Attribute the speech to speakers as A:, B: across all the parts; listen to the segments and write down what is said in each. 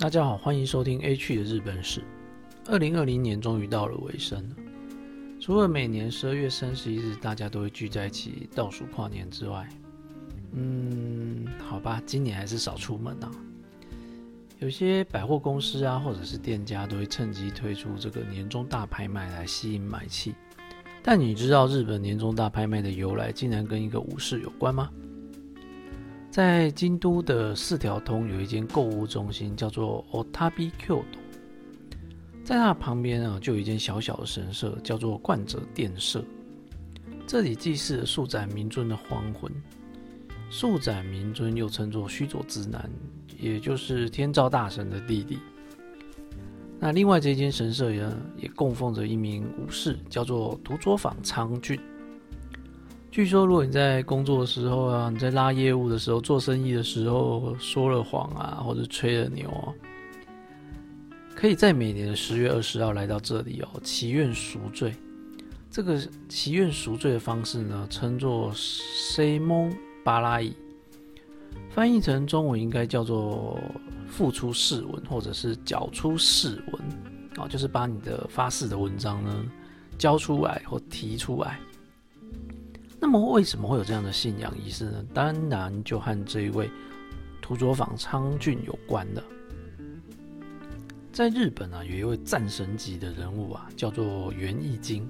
A: 大家好，欢迎收听 A 区的日本史。二零二零年终于到了尾声，除了每年十二月三十一日大家都会聚在一起倒数跨年之外，嗯，好吧，今年还是少出门啊。有些百货公司啊，或者是店家都会趁机推出这个年终大拍卖来吸引买气。但你知道日本年终大拍卖的由来竟然跟一个武士有关吗？在京都的四条通有一间购物中心，叫做 Otabi Q 在它旁边啊，就有一间小小的神社，叫做冠者殿社。这里祭祀了素载明尊的荒魂。素载明尊又称作须佐之男，也就是天照大神的弟弟。那另外这间神社呢，也供奉着一名武士，叫做土佐坊昌俊。据说，如果你在工作的时候啊，你在拉业务的时候、做生意的时候说了谎啊，或者吹了牛啊，可以在每年的十月二十号来到这里哦，祈愿赎罪。这个祈愿赎罪的方式呢，称作 “say 蒙巴拉伊”，翻译成中文应该叫做。付出誓文，或者是缴出誓文，啊，就是把你的发誓的文章呢交出来或提出来。那么为什么会有这样的信仰仪式呢？当然就和这一位土佐坊昌俊有关的。在日本啊，有一位战神级的人物啊，叫做源义经，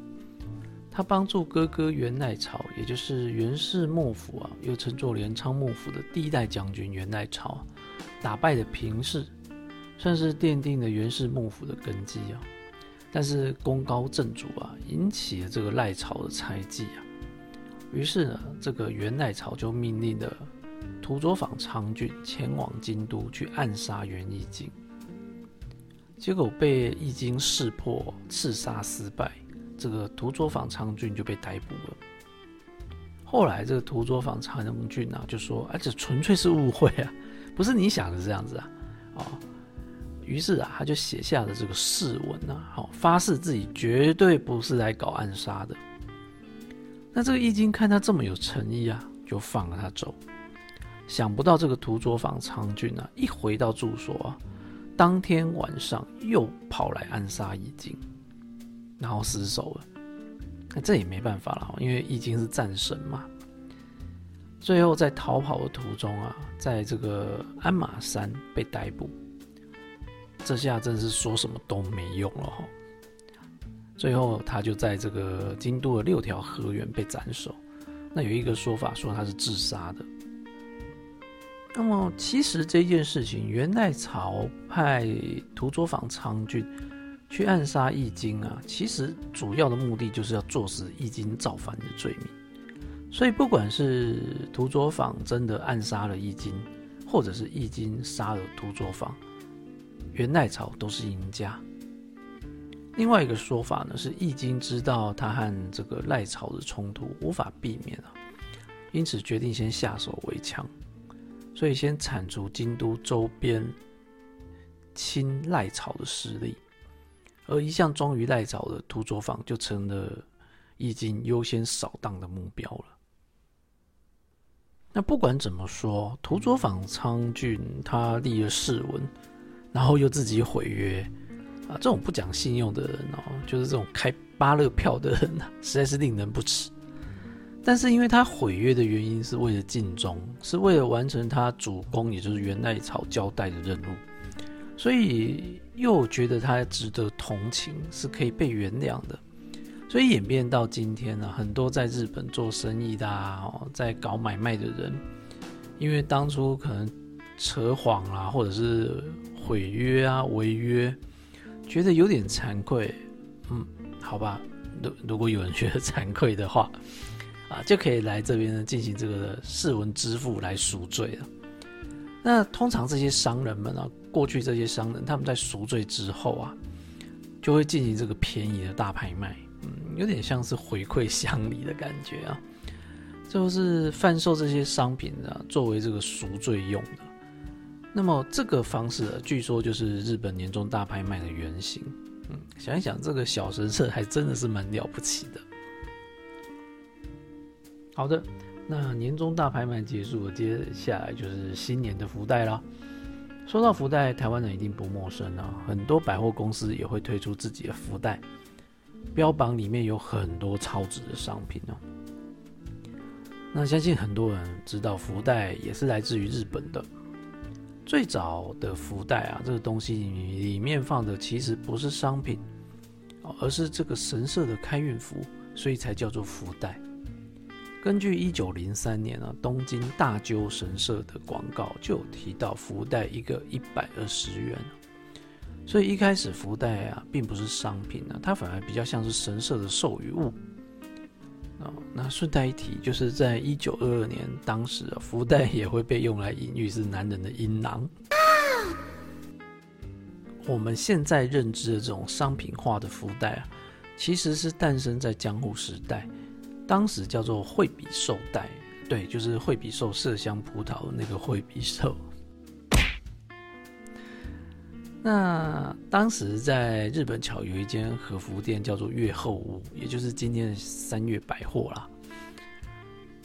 A: 他帮助哥哥源赖朝，也就是源氏幕府啊，又称作镰仓幕府的第一代将军源赖朝。打败的平氏，算是奠定了源氏幕府的根基啊。但是功高震主啊，引起了这个赖朝的猜忌啊。于是呢，这个源赖朝就命令了土佐坊昌俊前往京都去暗杀源义经。结果被义经识破，刺杀失败，这个土佐坊昌俊就被逮捕了。后来这个土佐坊昌俊啊，就说：“啊，这纯粹是误会啊。”不是你想的这样子啊，哦，于是啊，他就写下了这个誓文啊，好发誓自己绝对不是来搞暗杀的。那这个易经看他这么有诚意啊，就放了他走。想不到这个土佐坊昌俊啊，一回到住所啊，当天晚上又跑来暗杀易经，然后失手了。那这也没办法了，因为易经是战神嘛。最后在逃跑的途中啊，在这个鞍马山被逮捕，这下真是说什么都没用了哈。最后他就在这个京都的六条河原被斩首。那有一个说法说他是自杀的。那么其实这件事情，元代朝派土佐坊昌俊去暗杀易经啊，其实主要的目的就是要坐实易经造反的罪名。所以，不管是土佐坊真的暗杀了易经，或者是易经杀了土佐坊，元代朝都是赢家。另外一个说法呢，是易经知道他和这个赖朝的冲突无法避免啊，因此决定先下手为强，所以先铲除京都周边亲赖朝的势力，而一向忠于赖朝的土佐坊就成了易经优先扫荡的目标了。那不管怎么说，土佐坊昌俊他立了誓文，然后又自己毁约啊，这种不讲信用的人哦，就是这种开巴勒票的人呐，实在是令人不齿。但是因为他毁约的原因是为了尽忠，是为了完成他主公也就是元赖朝交代的任务，所以又觉得他值得同情，是可以被原谅的。所以演变到今天呢，很多在日本做生意的啊，在搞买卖的人，因为当初可能扯谎啊，或者是毁约啊、违约，觉得有点惭愧。嗯，好吧，如如果有人觉得惭愧的话，啊，就可以来这边呢进行这个誓文支付来赎罪了。那通常这些商人们啊，过去这些商人他们在赎罪之后啊，就会进行这个便宜的大拍卖。嗯，有点像是回馈乡里的感觉啊，就是贩售这些商品啊，作为这个赎罪用的。那么这个方式，据说就是日本年终大拍卖的原型。嗯，想一想，这个小神社还真的是蛮了不起的。好的，那年终大拍卖结束了，接下来就是新年的福袋啦。说到福袋，台湾人一定不陌生啊，很多百货公司也会推出自己的福袋，标榜里面有很多超值的商品哦。那相信很多人知道，福袋也是来自于日本的。最早的福袋啊，这个东西里面放的其实不是商品，而是这个神社的开运符，所以才叫做福袋。根据一九零三年啊，东京大鸠神社的广告就有提到福袋一个一百二十元，所以一开始福袋啊并不是商品啊，它反而比较像是神社的授予物。那顺带一提，就是在一九二二年，当时啊福袋也会被用来隐喻是男人的阴囊。我们现在认知的这种商品化的福袋啊，其实是诞生在江户时代。当时叫做惠比寿袋，对，就是惠比寿麝香葡萄那个惠比寿。那当时在日本桥有一间和服店，叫做月后屋，也就是今天的三月百货啦。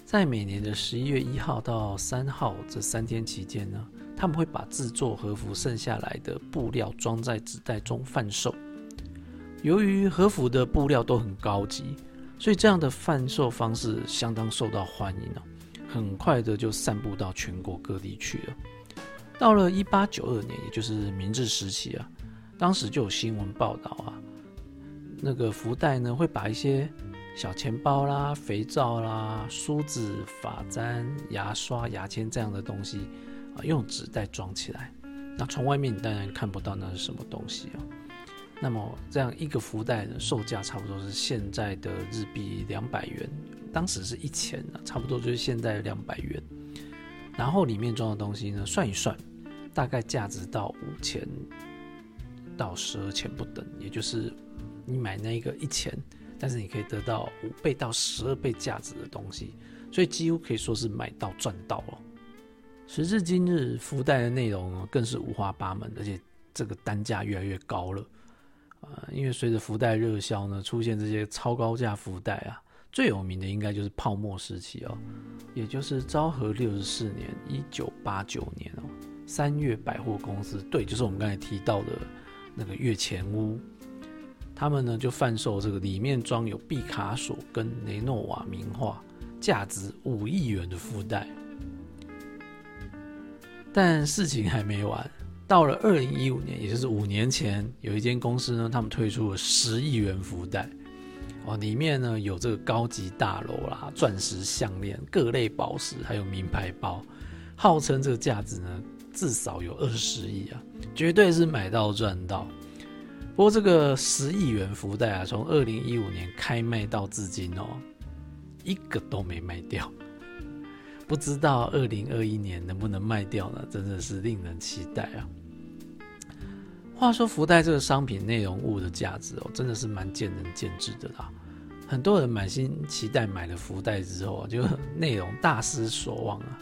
A: 在每年的十一月一号到三号这三天期间呢，他们会把制作和服剩下来的布料装在纸袋中贩售。由于和服的布料都很高级。所以这样的贩售方式相当受到欢迎哦，很快的就散布到全国各地去了。到了一八九二年，也就是明治时期啊，当时就有新闻报道啊，那个福袋呢会把一些小钱包啦、肥皂啦、梳子、发簪、牙刷、牙签这样的东西啊，用纸袋装起来。那从外面你当然看不到那是什么东西啊。那么这样一个福袋的售价差不多是现在的日币两百元，当时是一千呢，差不多就是现在两百元。然后里面装的东西呢，算一算，大概价值到五千到十二千不等，也就是你买那一个一千，但是你可以得到五倍到十二倍价值的东西，所以几乎可以说是买到赚到了。时至今日，福袋的内容更是五花八门，而且这个单价越来越高了。啊，因为随着福袋热销呢，出现这些超高价福袋啊，最有名的应该就是泡沫时期哦，也就是昭和六十四年（一九八九年）哦，三月百货公司，对，就是我们刚才提到的那个月前屋，他们呢就贩售这个里面装有毕卡索跟雷诺瓦名画，价值五亿元的福袋。但事情还没完。到了二零一五年，也就是五年前，有一间公司呢，他们推出了十亿元福袋，哦，里面呢有这个高级大楼啦、钻石项链、各类宝石，还有名牌包，号称这个价值呢至少有二十亿啊，绝对是买到赚到。不过这个十亿元福袋啊，从二零一五年开卖到至今哦，一个都没卖掉，不知道二零二一年能不能卖掉呢？真的是令人期待啊！话说福袋这个商品内容物的价值哦，真的是蛮见仁见智的啦。很多人满心期待买了福袋之后，就内容大失所望啊。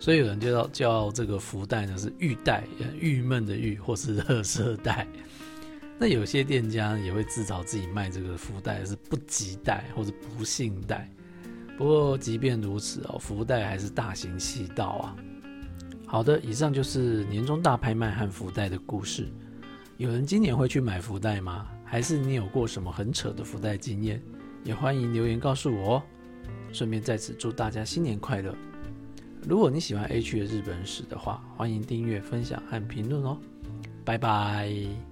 A: 所以有人就叫叫这个福袋呢是“郁袋”，郁闷的郁，或是“垃圾袋”。那有些店家也会自嘲自己卖这个福袋是“不吉袋”或者“不幸袋”。不过即便如此哦，福袋还是大行其道啊。好的，以上就是年终大拍卖和福袋的故事。有人今年会去买福袋吗？还是你有过什么很扯的福袋经验？也欢迎留言告诉我哦。顺便在此祝大家新年快乐！如果你喜欢 H 的日本史的话，欢迎订阅、分享和评论哦。拜拜。